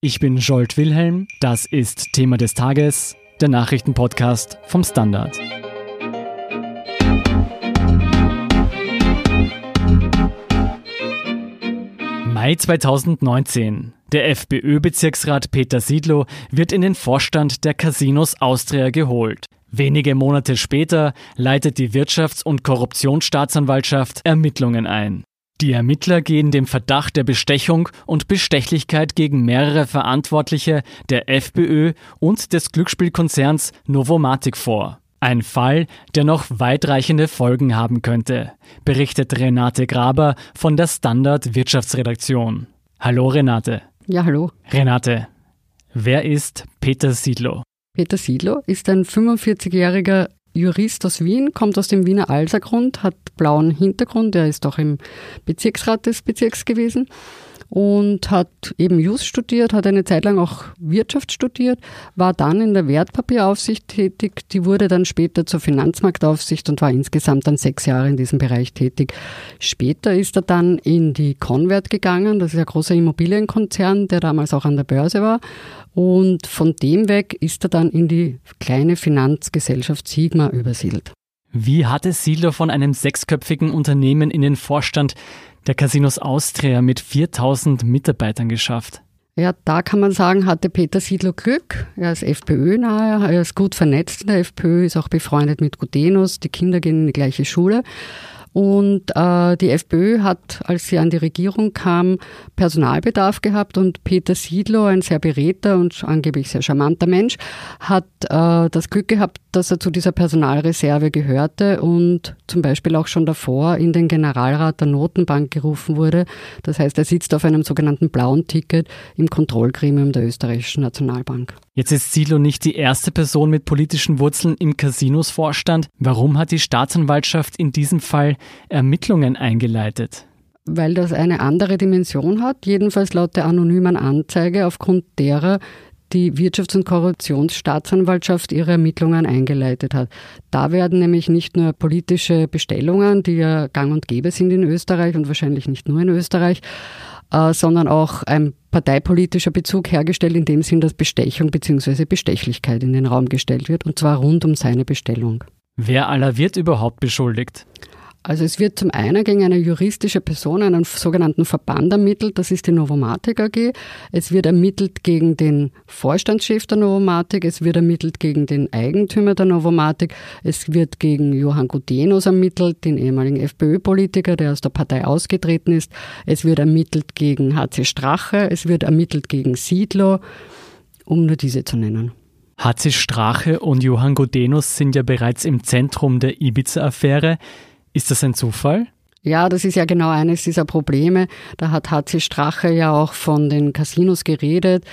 Ich bin Jolt Wilhelm, das ist Thema des Tages, der Nachrichtenpodcast vom Standard. Mai 2019. Der FPÖ-Bezirksrat Peter Siedlow wird in den Vorstand der Casinos Austria geholt. Wenige Monate später leitet die Wirtschafts- und Korruptionsstaatsanwaltschaft Ermittlungen ein. Die Ermittler gehen dem Verdacht der Bestechung und Bestechlichkeit gegen mehrere Verantwortliche der FPÖ und des Glücksspielkonzerns Novomatic vor. Ein Fall, der noch weitreichende Folgen haben könnte, berichtet Renate Graber von der Standard Wirtschaftsredaktion. Hallo Renate. Ja, hallo. Renate, wer ist Peter Siedlow? Peter Siedlow ist ein 45-jähriger Jurist aus Wien, kommt aus dem Wiener Alsergrund, hat blauen Hintergrund, er ist auch im Bezirksrat des Bezirks gewesen und hat eben Jus studiert, hat eine Zeit lang auch Wirtschaft studiert, war dann in der Wertpapieraufsicht tätig, die wurde dann später zur Finanzmarktaufsicht und war insgesamt dann sechs Jahre in diesem Bereich tätig. Später ist er dann in die Convert gegangen, das ist ein großer Immobilienkonzern, der damals auch an der Börse war und von dem weg ist er dann in die kleine Finanzgesellschaft Sigma übersiedelt. Wie hatte Silo von einem sechsköpfigen Unternehmen in den Vorstand der Casinos Austria mit 4000 Mitarbeitern geschafft? Ja, da kann man sagen, hatte Peter Siedler Glück. Er ist FPÖ-nahe, er ist gut vernetzt in der FPÖ, ist auch befreundet mit Gudenus, die Kinder gehen in die gleiche Schule. Und äh, die FPÖ hat, als sie an die Regierung kam, Personalbedarf gehabt und Peter Siedlow, ein sehr beredter und angeblich sehr charmanter Mensch, hat äh, das Glück gehabt, dass er zu dieser Personalreserve gehörte und zum Beispiel auch schon davor in den Generalrat der Notenbank gerufen wurde. Das heißt, er sitzt auf einem sogenannten blauen Ticket im Kontrollgremium der österreichischen Nationalbank. Jetzt ist Silo nicht die erste Person mit politischen Wurzeln im Casinos-Vorstand. Warum hat die Staatsanwaltschaft in diesem Fall Ermittlungen eingeleitet? Weil das eine andere Dimension hat, jedenfalls laut der anonymen Anzeige, aufgrund derer die Wirtschafts- und Korruptionsstaatsanwaltschaft ihre Ermittlungen eingeleitet hat. Da werden nämlich nicht nur politische Bestellungen, die ja gang und gäbe sind in Österreich und wahrscheinlich nicht nur in Österreich, äh, sondern auch ein parteipolitischer Bezug hergestellt, in dem Sinn, dass Bestechung bzw. Bestechlichkeit in den Raum gestellt wird, und zwar rund um seine Bestellung. Wer aller wird überhaupt beschuldigt? Also es wird zum einen gegen eine juristische Person, einen sogenannten Verband ermittelt, das ist die Novomatic AG. Es wird ermittelt gegen den Vorstandschef der Novomatic, es wird ermittelt gegen den Eigentümer der Novomatic, es wird gegen Johann Gudenus ermittelt, den ehemaligen FPÖ-Politiker, der aus der Partei ausgetreten ist. Es wird ermittelt gegen HC Strache, es wird ermittelt gegen Siedlow, um nur diese zu nennen. HC Strache und Johann Gudenus sind ja bereits im Zentrum der Ibiza-Affäre. Ist das ein Zufall? Ja, das ist ja genau eines dieser Probleme. Da hat HC Strache ja auch von den Casinos geredet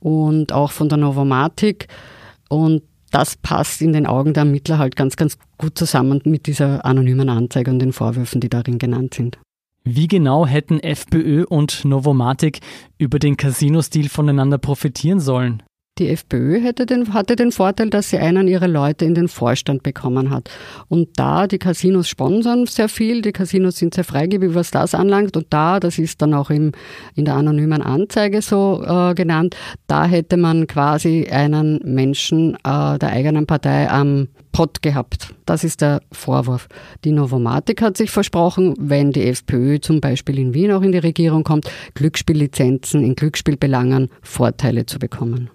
und auch von der Novomatic. Und das passt in den Augen der Ermittler halt ganz, ganz gut zusammen mit dieser anonymen Anzeige und den Vorwürfen, die darin genannt sind. Wie genau hätten FPÖ und Novomatic über den Casino-Stil voneinander profitieren sollen? Die FPÖ hätte den, hatte den Vorteil, dass sie einen ihrer Leute in den Vorstand bekommen hat. Und da die Casinos sponsern sehr viel, die Casinos sind sehr freigebig, was das anlangt. Und da, das ist dann auch im, in der anonymen Anzeige so äh, genannt, da hätte man quasi einen Menschen äh, der eigenen Partei am Pott gehabt. Das ist der Vorwurf. Die Novomatic hat sich versprochen, wenn die FPÖ zum Beispiel in Wien auch in die Regierung kommt, Glücksspiellizenzen in Glücksspielbelangen Vorteile zu bekommen.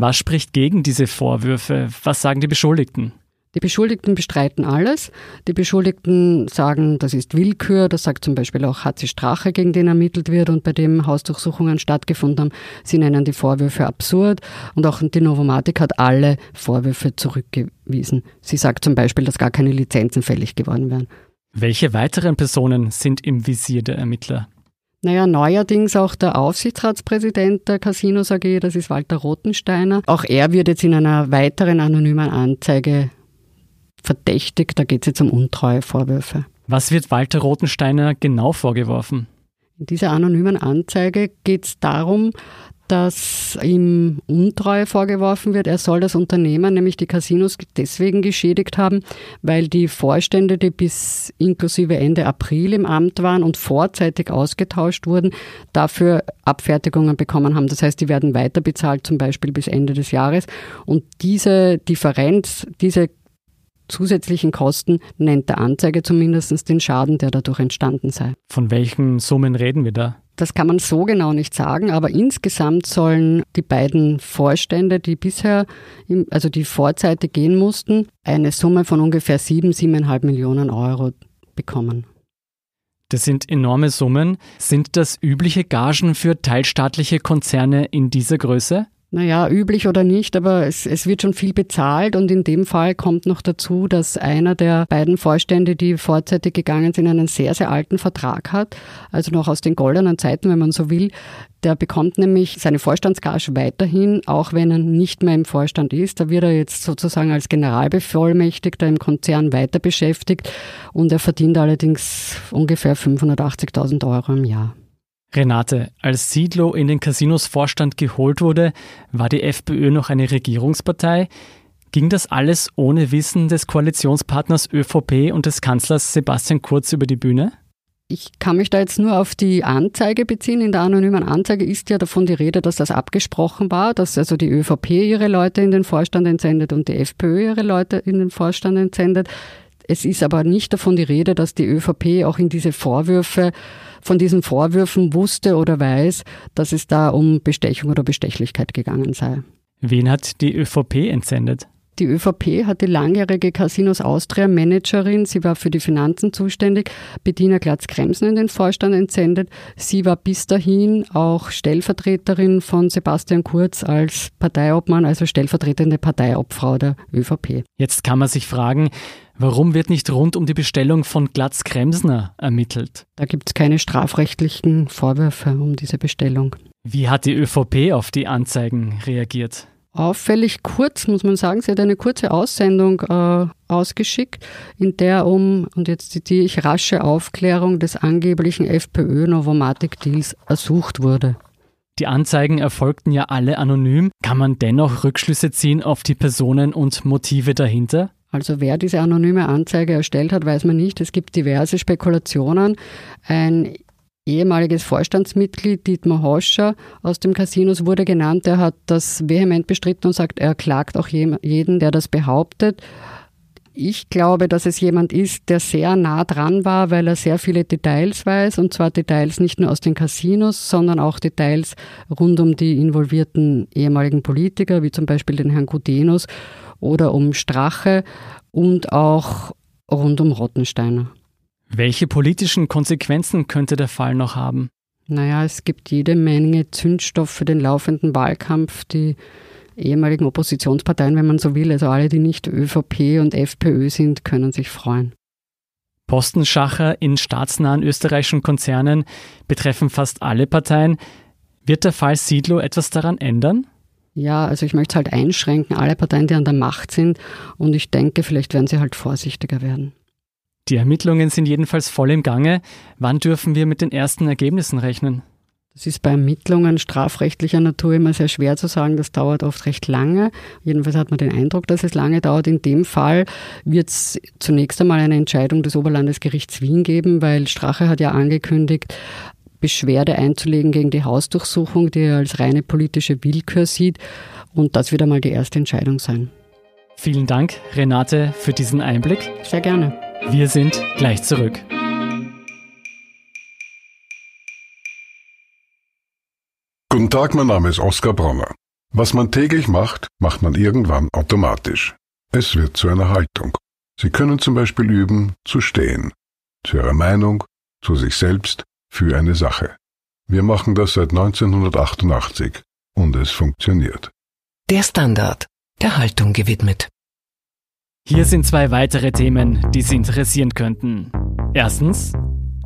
Was spricht gegen diese Vorwürfe? Was sagen die Beschuldigten? Die Beschuldigten bestreiten alles. Die Beschuldigten sagen, das ist Willkür. Das sagt zum Beispiel auch HC Strache, gegen den ermittelt wird und bei dem Hausdurchsuchungen stattgefunden haben. Sie nennen die Vorwürfe absurd. Und auch die Novomatic hat alle Vorwürfe zurückgewiesen. Sie sagt zum Beispiel, dass gar keine Lizenzen fällig geworden wären. Welche weiteren Personen sind im Visier der Ermittler? Naja, neuerdings auch der Aufsichtsratspräsident der Casinos AG, das ist Walter Rotensteiner. Auch er wird jetzt in einer weiteren anonymen Anzeige verdächtigt. Da geht es jetzt um Untreuevorwürfe. Was wird Walter Rotensteiner genau vorgeworfen? In dieser anonymen Anzeige geht es darum, dass ihm Untreue vorgeworfen wird. Er soll das Unternehmen, nämlich die Casinos, deswegen geschädigt haben, weil die Vorstände, die bis inklusive Ende April im Amt waren und vorzeitig ausgetauscht wurden, dafür Abfertigungen bekommen haben. Das heißt, die werden weiter bezahlt, zum Beispiel bis Ende des Jahres. Und diese Differenz, diese zusätzlichen Kosten nennt der Anzeige zumindest den Schaden, der dadurch entstanden sei. Von welchen Summen reden wir da? Das kann man so genau nicht sagen, aber insgesamt sollen die beiden Vorstände, die bisher, also die vorzeitig gehen mussten, eine Summe von ungefähr sieben, siebeneinhalb Millionen Euro bekommen. Das sind enorme Summen. Sind das übliche Gagen für teilstaatliche Konzerne in dieser Größe? Naja, üblich oder nicht, aber es, es wird schon viel bezahlt und in dem Fall kommt noch dazu, dass einer der beiden Vorstände, die vorzeitig gegangen sind, einen sehr, sehr alten Vertrag hat, also noch aus den goldenen Zeiten, wenn man so will. Der bekommt nämlich seine Vorstandsgage weiterhin, auch wenn er nicht mehr im Vorstand ist. Da wird er jetzt sozusagen als Generalbevollmächtigter im Konzern weiter beschäftigt und er verdient allerdings ungefähr 580.000 Euro im Jahr. Renate, als Siedlow in den Casinos Vorstand geholt wurde, war die FPÖ noch eine Regierungspartei. Ging das alles ohne Wissen des Koalitionspartners ÖVP und des Kanzlers Sebastian Kurz über die Bühne? Ich kann mich da jetzt nur auf die Anzeige beziehen. In der anonymen Anzeige ist ja davon die Rede, dass das abgesprochen war, dass also die ÖVP ihre Leute in den Vorstand entsendet und die FPÖ ihre Leute in den Vorstand entsendet. Es ist aber nicht davon die Rede, dass die ÖVP auch in diese Vorwürfe von diesen Vorwürfen wusste oder weiß, dass es da um Bestechung oder Bestechlichkeit gegangen sei. Wen hat die ÖVP entsendet? Die ÖVP hat die langjährige Casinos Austria Managerin, sie war für die Finanzen zuständig, Bettina Glatz-Kremsen in den Vorstand entsendet. Sie war bis dahin auch Stellvertreterin von Sebastian Kurz als Parteiobmann, also stellvertretende Parteiobfrau der ÖVP. Jetzt kann man sich fragen, Warum wird nicht rund um die Bestellung von Glatz-Kremsner ermittelt? Da gibt es keine strafrechtlichen Vorwürfe um diese Bestellung. Wie hat die ÖVP auf die Anzeigen reagiert? Auffällig kurz, muss man sagen. Sie hat eine kurze Aussendung äh, ausgeschickt, in der um, und jetzt zitiere ich, rasche Aufklärung des angeblichen FPÖ-Novomatic-Deals ersucht wurde. Die Anzeigen erfolgten ja alle anonym. Kann man dennoch Rückschlüsse ziehen auf die Personen und Motive dahinter? Also wer diese anonyme Anzeige erstellt hat, weiß man nicht. Es gibt diverse Spekulationen. Ein ehemaliges Vorstandsmitglied, Dietmar Hoscher aus dem Casinos, wurde genannt. Er hat das vehement bestritten und sagt, er klagt auch jeden, der das behauptet. Ich glaube, dass es jemand ist, der sehr nah dran war, weil er sehr viele Details weiß, und zwar Details nicht nur aus den Casinos, sondern auch Details rund um die involvierten ehemaligen Politiker, wie zum Beispiel den Herrn Gudenus oder um Strache und auch rund um Rottensteiner. Welche politischen Konsequenzen könnte der Fall noch haben? Naja, es gibt jede Menge Zündstoff für den laufenden Wahlkampf. Die ehemaligen Oppositionsparteien, wenn man so will, also alle, die nicht ÖVP und FPÖ sind, können sich freuen. Postenschacher in staatsnahen österreichischen Konzernen betreffen fast alle Parteien. Wird der Fall Siedlow etwas daran ändern? Ja, also ich möchte es halt einschränken, alle Parteien, die an der Macht sind. Und ich denke, vielleicht werden sie halt vorsichtiger werden. Die Ermittlungen sind jedenfalls voll im Gange. Wann dürfen wir mit den ersten Ergebnissen rechnen? Das ist bei Ermittlungen strafrechtlicher Natur immer sehr schwer zu sagen. Das dauert oft recht lange. Jedenfalls hat man den Eindruck, dass es lange dauert. In dem Fall wird es zunächst einmal eine Entscheidung des Oberlandesgerichts Wien geben, weil Strache hat ja angekündigt, Beschwerde einzulegen gegen die Hausdurchsuchung, die er als reine politische Willkür sieht. Und das wird einmal die erste Entscheidung sein. Vielen Dank, Renate, für diesen Einblick. Sehr gerne. Wir sind gleich zurück. Guten Tag, mein Name ist Oskar Bronner. Was man täglich macht, macht man irgendwann automatisch. Es wird zu einer Haltung. Sie können zum Beispiel üben, zu stehen. Zu Ihrer Meinung, zu sich selbst, für eine Sache. Wir machen das seit 1988 und es funktioniert. Der Standard, der Haltung gewidmet. Hier sind zwei weitere Themen, die Sie interessieren könnten. Erstens,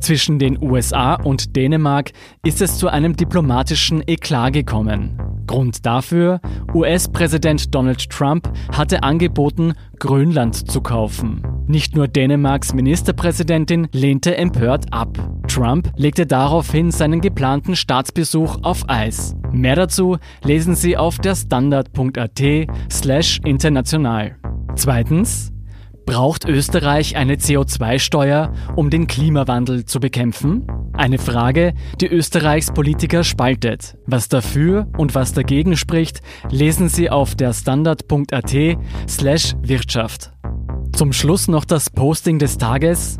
zwischen den USA und Dänemark ist es zu einem diplomatischen Eklat gekommen. Grund dafür, US-Präsident Donald Trump hatte angeboten, Grönland zu kaufen. Nicht nur Dänemarks Ministerpräsidentin lehnte empört ab. Trump legte daraufhin seinen geplanten Staatsbesuch auf Eis. Mehr dazu lesen Sie auf der Standard.at slash international. Zweitens, Braucht Österreich eine CO2-Steuer, um den Klimawandel zu bekämpfen? Eine Frage, die Österreichs Politiker spaltet. Was dafür und was dagegen spricht, lesen Sie auf der Standard.at slash Wirtschaft. Zum Schluss noch das Posting des Tages.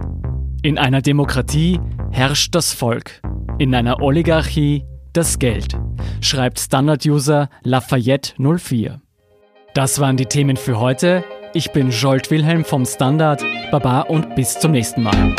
In einer Demokratie herrscht das Volk. In einer Oligarchie das Geld, schreibt Standard-User Lafayette04. Das waren die Themen für heute. Ich bin Jolt Wilhelm vom Standard. Baba und bis zum nächsten Mal.